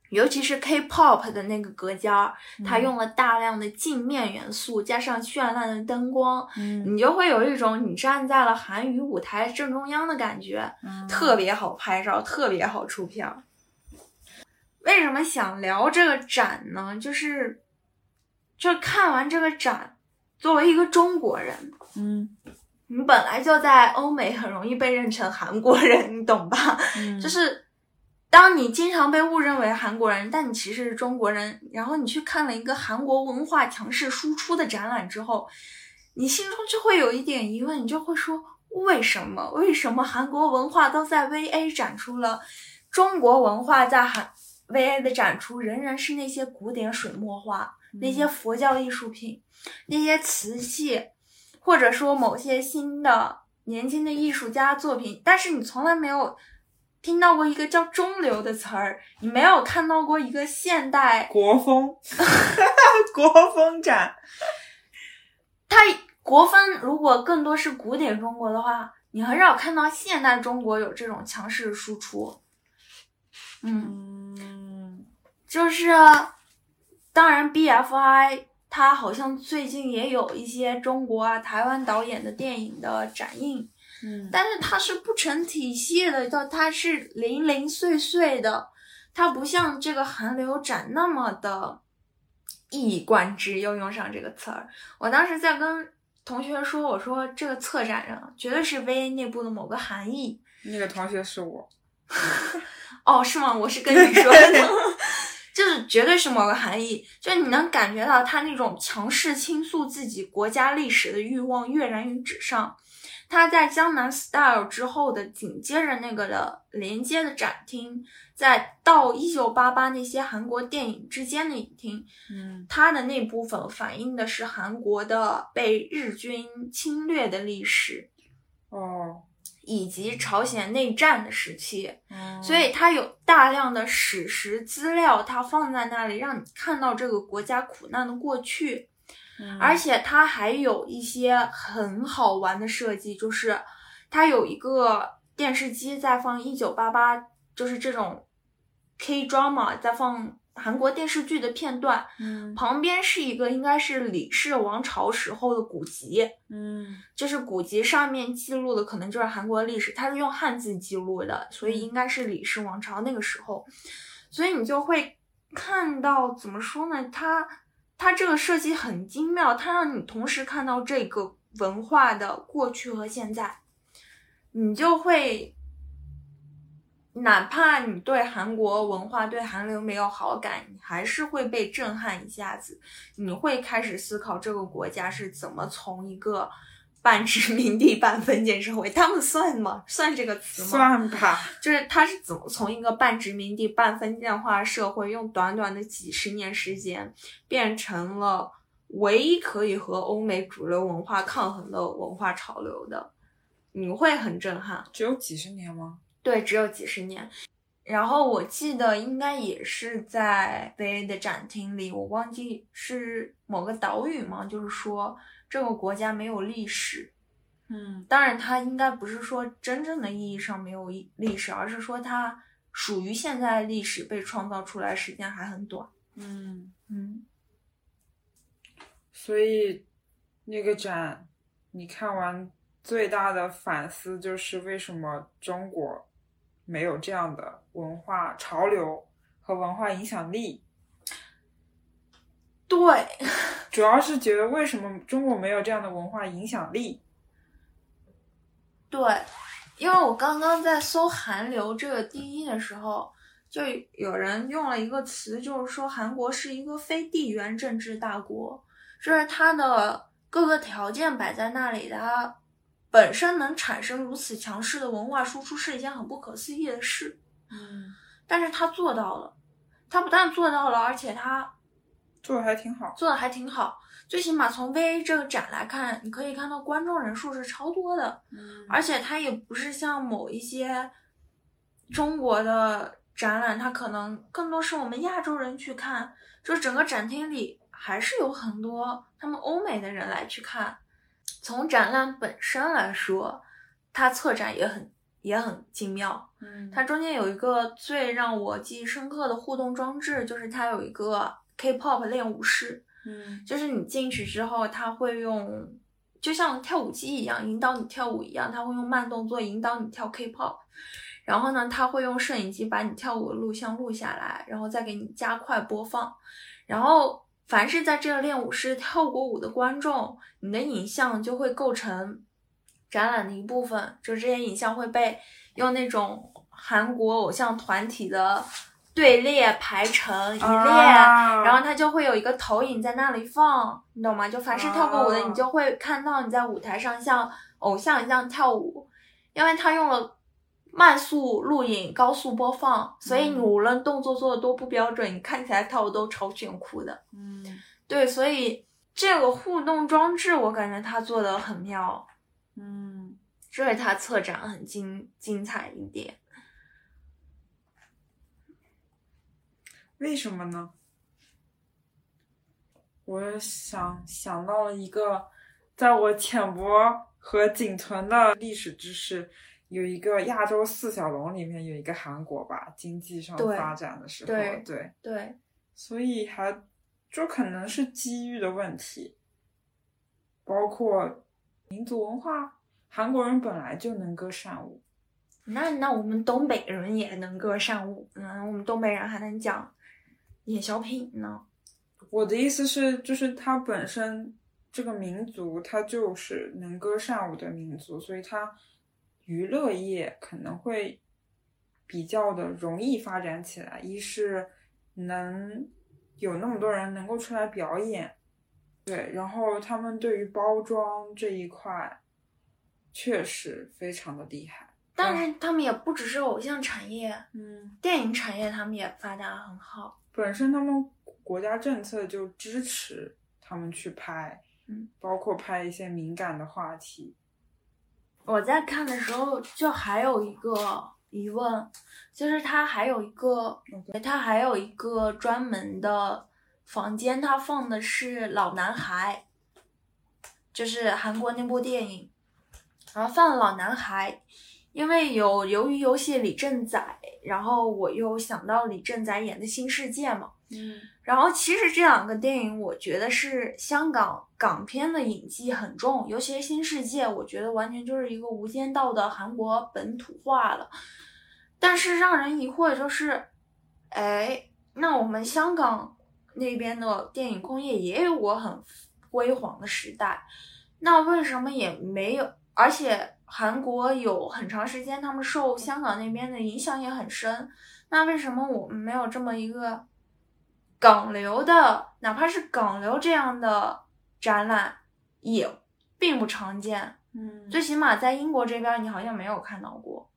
[SPEAKER 2] 尤其是 K-pop 的那个隔间儿，它用了大量的镜面元素，加上绚烂的灯光，你就会有一种你站在了韩语舞台正中央的感觉，特别好拍照，特别好出片。为什么想聊这个展呢？就是，就看完这个展，作为一个中国人，
[SPEAKER 1] 嗯，
[SPEAKER 2] 你本来就在欧美很容易被认成韩国人，你懂吧？就是。当你经常被误认为韩国人，但你其实是中国人，然后你去看了一个韩国文化强势输出的展览之后，你心中就会有一点疑问，你就会说：为什么？为什么韩国文化都在 VA 展出了，中国文化在韩 VA 的展出仍然是那些古典水墨画、那些佛教艺术品、那些瓷器，或者说某些新的年轻的艺术家作品，但是你从来没有。听到过一个叫中流的词儿，你没有看到过一个现代
[SPEAKER 1] 国风，国风展。
[SPEAKER 2] 它国风如果更多是古典中国的话，你很少看到现代中国有这种强势输出。
[SPEAKER 1] 嗯，
[SPEAKER 2] 就是当然，BFI 它好像最近也有一些中国啊、台湾导演的电影的展映。
[SPEAKER 1] 嗯，
[SPEAKER 2] 但是它是不成体系的，它它是零零碎碎的，它不像这个韩流展那么的一以贯之，又用上这个词儿。我当时在跟同学说，我说这个策展人绝对是 VA 内部的某个含义。
[SPEAKER 1] 那个同学是我。
[SPEAKER 2] 哦，是吗？我是跟你说的，就是绝对是某个含义，就是你能感觉到他那种强势倾诉自己国家历史的欲望跃然于纸上。他在江南 Style 之后的紧接着那个的连接的展厅，在到一九八八那些韩国电影之间的影厅，
[SPEAKER 1] 嗯
[SPEAKER 2] 它的那部分反映的是韩国的被日军侵略的历史，
[SPEAKER 1] 哦，
[SPEAKER 2] 以及朝鲜内战的时期。
[SPEAKER 1] 嗯
[SPEAKER 2] 所以它有大量的史实资料，它放在那里，让你看到这个国家苦难的过去。
[SPEAKER 1] 嗯。
[SPEAKER 2] 而且它还有一些很好玩的设计，就是它有一个电视机在放一九八八，就是这种 K drama 在放韩国电视剧的片段，
[SPEAKER 1] 嗯。
[SPEAKER 2] 旁边是一个应该是李氏王朝时候的古籍，
[SPEAKER 1] 嗯。
[SPEAKER 2] 就是古籍上面记录的可能就是韩国历史，它是用汉字记录的，所以应该是李氏王朝那个时候，所以你就会看到怎么说呢？它它这个设计很精妙，它让你同时看到这个文化的过去和现在，你就会。哪怕你对韩国文化、对韩流没有好感，你还是会被震撼一下子。你会开始思考这个国家是怎么从一个半殖民地半封建社会，他们算吗？算这个词吗？
[SPEAKER 1] 算吧，
[SPEAKER 2] 就是他是怎么从一个半殖民地半封建化社会，用短短的几十年时间，变成了唯一可以和欧美主流文化抗衡的文化潮流的，你会很震撼。
[SPEAKER 1] 只有几十年吗？
[SPEAKER 2] 对，只有几十年。然后我记得应该也是在 VA 的展厅里，我忘记是某个岛屿嘛，就是说这个国家没有历史。
[SPEAKER 1] 嗯
[SPEAKER 2] 当然，它应该不是说真正的意义上没有历历史，而是说它属于现在历史被创造出来时间还很短。
[SPEAKER 1] 嗯，
[SPEAKER 2] 嗯，
[SPEAKER 1] 所以那个展你看完最大的反思就是为什么中国没有这样的文化潮流和文化影响力？
[SPEAKER 2] 对，
[SPEAKER 1] 主要是觉得为什么中国没有这样的文化影响力？
[SPEAKER 2] 对，因为我刚刚在搜“韩流”这个定义的时候，就有人用了一个词，就是说韩国是一个非地缘政治大国，就是它的各个条件摆在那里，它本身能产生如此强势的文化输出是一件很不可思议的事。
[SPEAKER 1] 嗯，
[SPEAKER 2] 但是他做到了，他不但做到了，而且他
[SPEAKER 1] 做的还挺好。
[SPEAKER 2] 做的还挺好。最起码从 VA 这个展来看，你可以看到观众人数是超多的，
[SPEAKER 1] 嗯
[SPEAKER 2] 而且它也不是像某一些中国的展览，它可能更多是我们亚洲人去看，就是整个展厅里还是有很多他们欧美的人来去看。从展览本身来说，它策展也很也很精妙。
[SPEAKER 1] 嗯，
[SPEAKER 2] 它中间有一个最让我记忆深刻的互动装置，就是它有一个 K-pop 练舞室，
[SPEAKER 1] 嗯。
[SPEAKER 2] 就是你进去之后，他会用就像跳舞机一样引导你跳舞一样，他会用慢动作引导你跳 K-pop，然后呢，他会用摄影机把你跳舞的录像录下来，然后再给你加快播放，然后凡是在这个练舞室跳过舞的观众，你的影像就会构成展览的一部分，就这些影像会被用那种韩国偶像团体的队列排成一列，
[SPEAKER 1] 啊
[SPEAKER 2] 然后它就会有一个投影在那里放，你懂吗？就凡是跳过舞的，
[SPEAKER 1] 啊
[SPEAKER 2] 你就会看到你在舞台上像偶像一样跳舞，因为它用了慢速录影、高速播放，所以你
[SPEAKER 1] 嗯
[SPEAKER 2] 无论动作做的多不标准，你看起来跳的都超炫酷的。
[SPEAKER 1] 嗯
[SPEAKER 2] 对，所以这个互动装置，我感觉它做的很妙，
[SPEAKER 1] 嗯，
[SPEAKER 2] 这是它策展很精精彩一点。
[SPEAKER 1] 为什么呢？我想想到了一个，在我浅薄和仅存的历史知识，有一个亚洲四小龙里面有一个韩国吧，经济上发展的时候，
[SPEAKER 2] 对
[SPEAKER 1] 对，
[SPEAKER 2] 对，
[SPEAKER 1] 所以还就可能是机遇的问题，包括民族文化，韩国人本来就能歌善舞，
[SPEAKER 2] 那那我们东北人也能歌善舞，嗯，我们东北人还能讲演小品呢。
[SPEAKER 1] 我的意思是，就是他本身这个民族它就是能歌善舞的民族，所以它娱乐业可能会比较的容易发展起来。一是能有那么多人能够出来表演，对，然后他们对于包装这一块确实非常的厉害。
[SPEAKER 2] 但是他们也不只是偶像产业，
[SPEAKER 1] 嗯，
[SPEAKER 2] 电影产业他们也发展的很好。
[SPEAKER 1] 本身他们国家政策就支持他们去拍，
[SPEAKER 2] 嗯，
[SPEAKER 1] 包括拍一些敏感的话题。
[SPEAKER 2] 我在看的时候，就还有一个疑问，就是他还有一个，他还有一个专门的房间，他放的是《老男孩》，就是韩国那部电影，然后放了《老男孩》。因为有鱿鱼游戏李正宰，然后我又想到李正宰演的新世界嘛，
[SPEAKER 1] 嗯，
[SPEAKER 2] 然后其实这两个电影，我觉得是香港港片的影技很重，尤其是新世界，我觉得完全就是一个无间道的韩国本土化了。但是让人疑惑就是，哎，那我们香港那边的电影工业也有过很辉煌的时代，那为什么也没有？而且。韩国有很长时间，他们受香港那边的影响也很深。那为什么我们没有这么一个港流的，哪怕是港流这样的展览，也并不常见。
[SPEAKER 1] 嗯，
[SPEAKER 2] 最起码在英国这边，你好像没有看到过。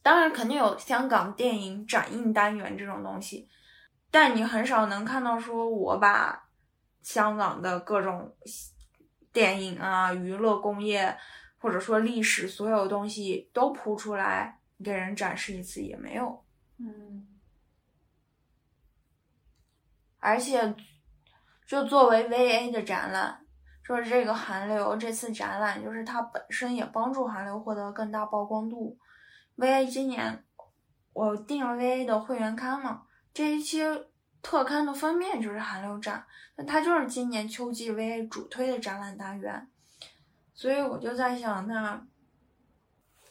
[SPEAKER 2] 当然，肯定有香港电影展映单元这种东西，但你很少能看到说我把香港的各种电影啊、娱乐工业。或者说历史所有东西都铺出来给人展示一次也没有，
[SPEAKER 1] 嗯，
[SPEAKER 2] 而且就作为 VA 的展览，说这个韩流这次展览就是它本身也帮助韩流获得更大曝光度。VA 今年我订了 VA 的会员刊嘛，这一期特刊的封面就是韩流展，那它就是今年秋季 VA 主推的展览单元。所以我就在想，那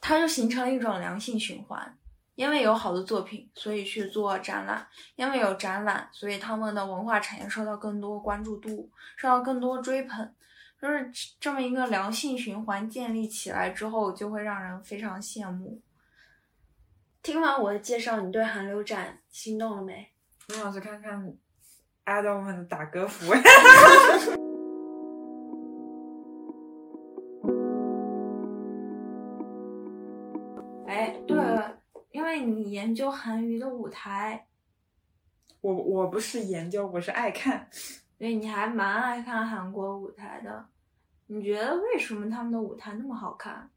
[SPEAKER 2] 它就形成了一种良性循环，因为有好的作品，所以去做展览；因为有展览，所以他们的文化产业受到更多关注度，受到更多追捧，就是这么一个良性循环建立起来之后，就会让人非常羡慕。听完我的介绍，你对韩流展心动了没？
[SPEAKER 1] 我想去看看 Adam 们的打歌服。
[SPEAKER 2] 你研究韩娱的舞台，
[SPEAKER 1] 我我不是研究，我是爱看。
[SPEAKER 2] 对，你还蛮爱看韩国舞台的。你觉得为什么他们的舞台那么好看？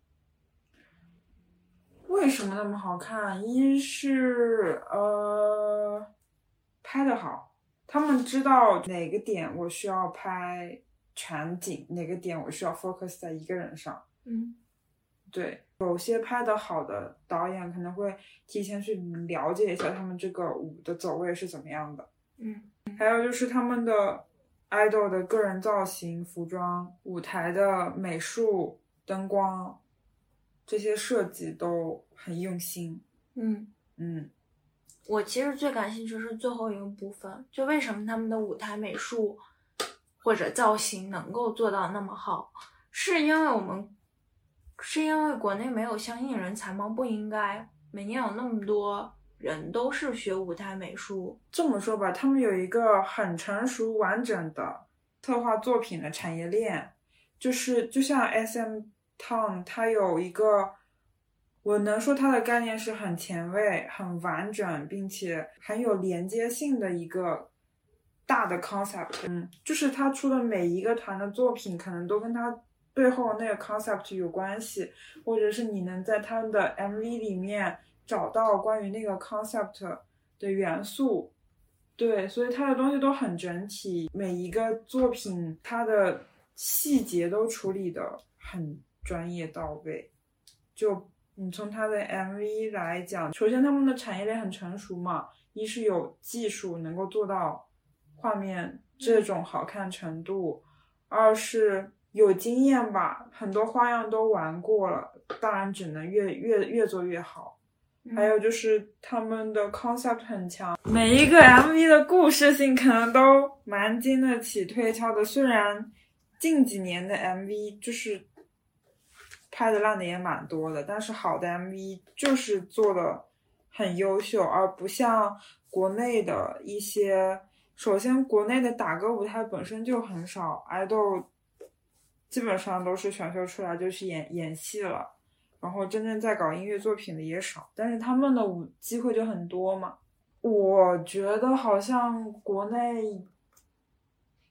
[SPEAKER 1] 为什么那么好看？一是呃拍的好，他们知道哪个点我需要拍全景，哪个点我需要 focus 在一个人上。
[SPEAKER 2] 嗯。
[SPEAKER 1] 对，有些拍的好的导演可能会提前去了解一下他们这个舞的走位是怎么样的。
[SPEAKER 2] 嗯，
[SPEAKER 1] 还有就是他们的 idol 的个人造型、服装、舞台的美术、灯光这些设计都很用心。
[SPEAKER 2] 嗯
[SPEAKER 1] 嗯，
[SPEAKER 2] 我其实最感兴趣是最后一个部分，就为什么他们的舞台美术或者造型能够做到那么好，是因为我们。是因为国内没有相应人才吗？不应该，每年有那么多人都是学舞台美术。
[SPEAKER 1] 这么说吧，他们有一个很成熟完整的策划作品的产业链，就是就像 S M Town，它有一个，我能说它的概念是很前卫、很完整，并且很有连接性的一个大的 concept。嗯，就是他出的每一个团的作品，可能都跟他。背后那个 concept 有关系，或者是你能在他们的 MV 里面找到关于那个 concept 的元素，对，所以他的东西都很整体，每一个作品它的细节都处理的很专业到位。就你从他的 MV 来讲，首先他们的产业链很成熟嘛，一是有技术能够做到画面这种好看程度，二是。有经验吧，很多花样都玩过了，当然只能越越越做越好。还有就是他们的 concept 很强，每一个 MV 的故事性可能都蛮经得起推敲的。虽然近几年的 MV 就是拍的烂的也蛮多的，但是好的 MV 就是做的很优秀，而不像国内的一些。首先，国内的打歌舞台本身就很少，爱豆基本上都是选秀出来就去演演戏了，然后真正在搞音乐作品的也少，但是他们的舞机会就很多嘛。我觉得好像国内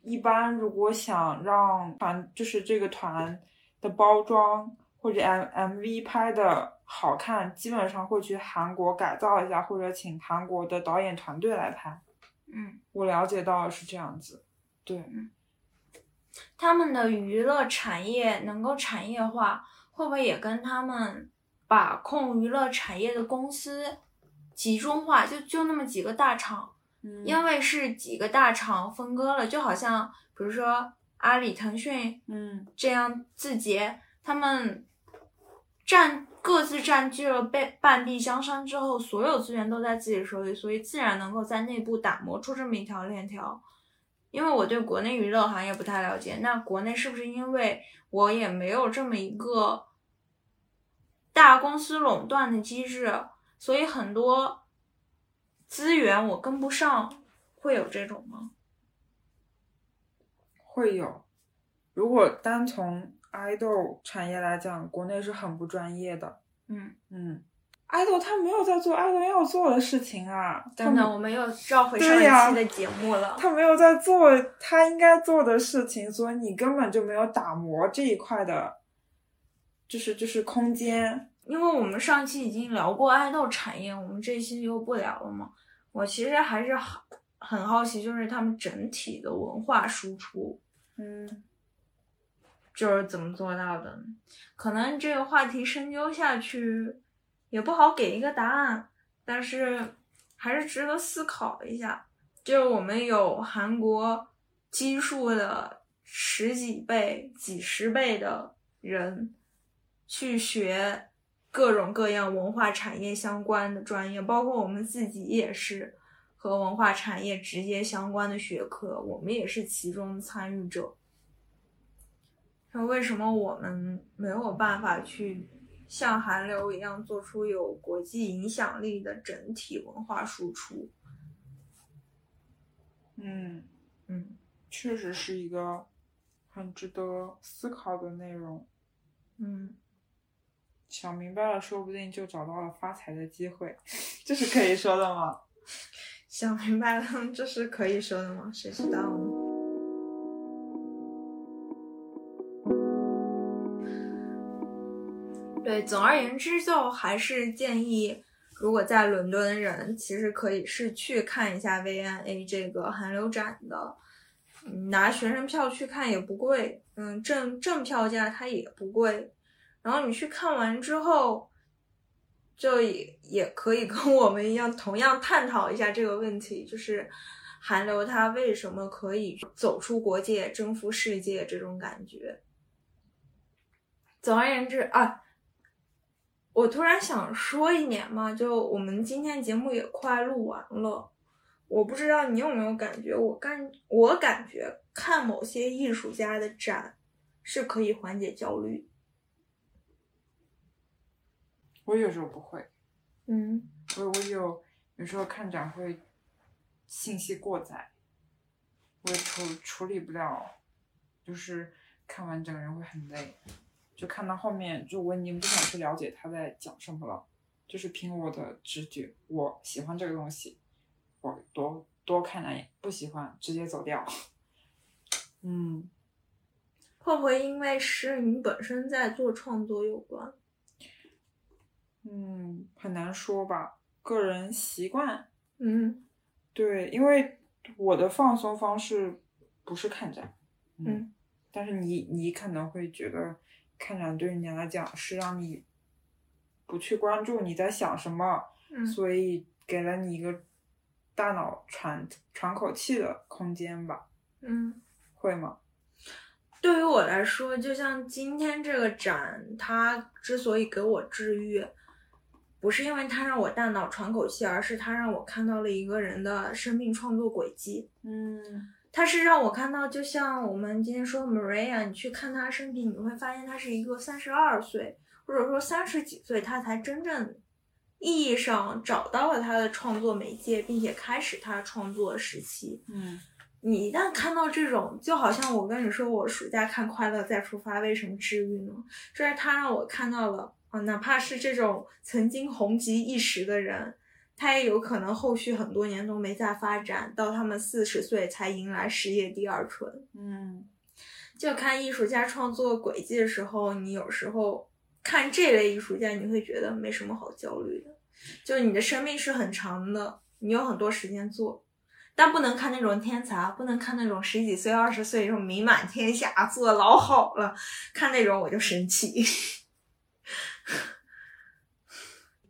[SPEAKER 1] 一般，如果想让团就是这个团的包装或者 M M V 拍的好看，基本上会去韩国改造一下，或者请韩国的导演团队来拍。
[SPEAKER 2] 嗯，
[SPEAKER 1] 我了解到的是这样子，对，
[SPEAKER 2] 他们的娱乐产业能够产业化，会不会也跟他们把控娱乐产业的公司集中化？就就那么几个大厂，
[SPEAKER 1] 嗯，
[SPEAKER 2] 因为是几个大厂分割了，就好像比如说阿里、腾讯，
[SPEAKER 1] 嗯，
[SPEAKER 2] 这样字节，他们占。各自占据了被半壁江山之后，所有资源都在自己手里，所以自然能够在内部打磨出这么一条链条。因为我对国内娱乐行业不太了解，那国内是不是因为我也没有这么一个大公司垄断的机制，所以很多资源我跟不上，会有这种吗？
[SPEAKER 1] 会有。如果单从爱豆产业来讲，国内是很不专业的。
[SPEAKER 2] 嗯
[SPEAKER 1] 嗯，爱豆他没有在做爱豆要做的事情啊。
[SPEAKER 2] 等等，我们又召回上一期的节目了。
[SPEAKER 1] 他没有在做他应该做的事情，所以你根本就没有打磨这一块的，就是就是空间。
[SPEAKER 2] 因为我们上期已经聊过爱豆产业，我们这期就不聊了嘛。我其实还是很很好奇，就是他们整体的文化输出。
[SPEAKER 1] 嗯。
[SPEAKER 2] 就是怎么做到的？可能这个话题深究下去也不好给一个答案，但是还是值得思考一下。就是我们有韩国基数的十几倍、几十倍的人去学各种各样文化产业相关的专业，包括我们自己也是和文化产业直接相关的学科，我们也是其中参与者。那为什么我们没有办法去像韩流一样做出有国际影响力的整体文化输出？
[SPEAKER 1] 嗯
[SPEAKER 2] 嗯，
[SPEAKER 1] 确实是一个很值得思考的内容。
[SPEAKER 2] 嗯，
[SPEAKER 1] 想明白了，说不定就找到了发财的机会，这是可以说的吗？
[SPEAKER 2] 想明白了，这是可以说的吗？谁知道呢？对，总而言之，就还是建议，如果在伦敦的人，其实可以是去看一下 V N A 这个韩流展的，拿学生票去看也不贵，嗯，正正票价它也不贵，然后你去看完之后，就也也可以跟我们一样，同样探讨一下这个问题，就是韩流它为什么可以走出国界、征服世界这种感觉。总而言之啊。我突然想说一点嘛，就我们今天节目也快录完了，我不知道你有没有感觉，我感我感觉看某些艺术家的展是可以缓解焦虑。
[SPEAKER 1] 我有时候不会，
[SPEAKER 2] 嗯，
[SPEAKER 1] 我我有有时候看展会信息过载，我处处理不了，就是看完整个人会很累。就看到后面，就我已经不想去了解他在讲什么了，就是凭我的直觉，我喜欢这个东西，我多多看两眼，不喜欢直接走掉。嗯，
[SPEAKER 2] 会不会因为是你本身在做创作有关？
[SPEAKER 1] 嗯，很难说吧，个人习惯。
[SPEAKER 2] 嗯，
[SPEAKER 1] 对，因为我的放松方式不是看展。
[SPEAKER 2] 嗯，
[SPEAKER 1] 但是你你可能会觉得。看展对你来讲是让你不去关注你在想什么，所以给了你一个大脑喘喘口气的空间吧。
[SPEAKER 2] 嗯，
[SPEAKER 1] 会吗？
[SPEAKER 2] 对于我来说，就像今天这个展，它之所以给我治愈，不是因为它让我大脑喘口气，而是它让我看到了一个人的生命创作轨迹。
[SPEAKER 1] 嗯，
[SPEAKER 2] 他是让我看到，就像我们今天说 Maria，你去看他生平，你会发现他是一个三十二岁，或者说三十几岁，他才真正意义上找到了他的创作媒介，并且开始他的创作时期。
[SPEAKER 1] 嗯
[SPEAKER 2] 你一旦看到这种，就好像我跟你说，我暑假看《快乐再出发》为什么治愈呢？就是他让我看到了啊，哪怕是这种曾经红极一时的人，他也有可能后续很多年都没再发展，到他们四十岁才迎来事业第二春。
[SPEAKER 1] 嗯
[SPEAKER 2] 就看艺术家创作轨迹的时候，你有时候看这类艺术家，你会觉得没什么好焦虑的，就是你的生命是很长的，你有很多时间做，但不能看那种天才，不能看那种十几岁、二十岁这种名满天下，做的老好了，看那种我就生气。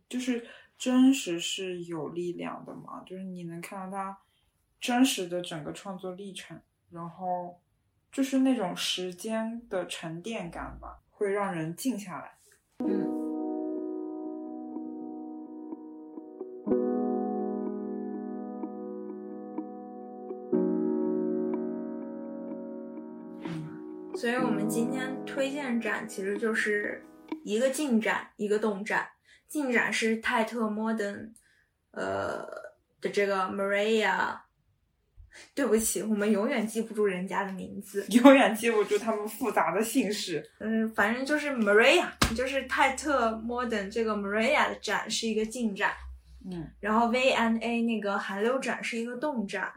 [SPEAKER 1] 就是真实是有力量的嘛，就是你能看到他真实的整个创作历程，然后就是那种时间的沉淀感吧，会让人静下来。
[SPEAKER 2] 嗯，所以我们今天推荐展其实就是一个静展，一个动展。静展是泰特 Modern，呃的这个 Maria。对不起，我们永远记不住人家的名字。
[SPEAKER 1] 永远记不住他们复杂的姓氏。
[SPEAKER 2] 嗯，反正就是 Maria，就是泰特 Modern 这个 Maria 的展是一个进展，
[SPEAKER 1] 嗯
[SPEAKER 2] 然后 V&A 那个韩流展是一个动展。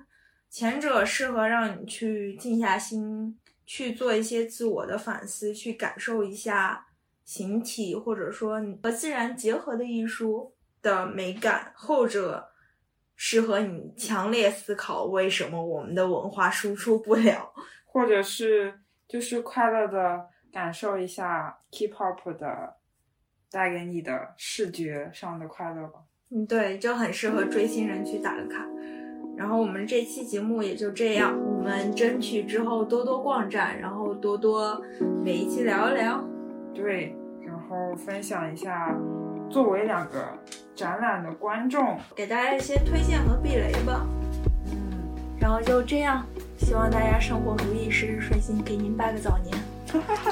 [SPEAKER 2] 前者适合让你去静下心去做一些自我的反思，去感受一下形体或者说和自然结合的艺术的美感。后者适合你强烈思考为什么我们的文化输出不了。
[SPEAKER 1] 或者是就是快乐的感受一下 K-pop 的带给你的视觉上的快乐吧。
[SPEAKER 2] 嗯，对，就很适合追星人去打个卡。然后我们这期节目也就这样，我们争取之后多多逛展，然后多多每一期聊一聊。
[SPEAKER 1] 对，然后分享一下作为两个展览的观众，
[SPEAKER 2] 给大家一些推荐和避雷吧。
[SPEAKER 1] 嗯，
[SPEAKER 2] 然后就这样，希望大家生活如意，事事顺心，给您拜个早年。哈哈哈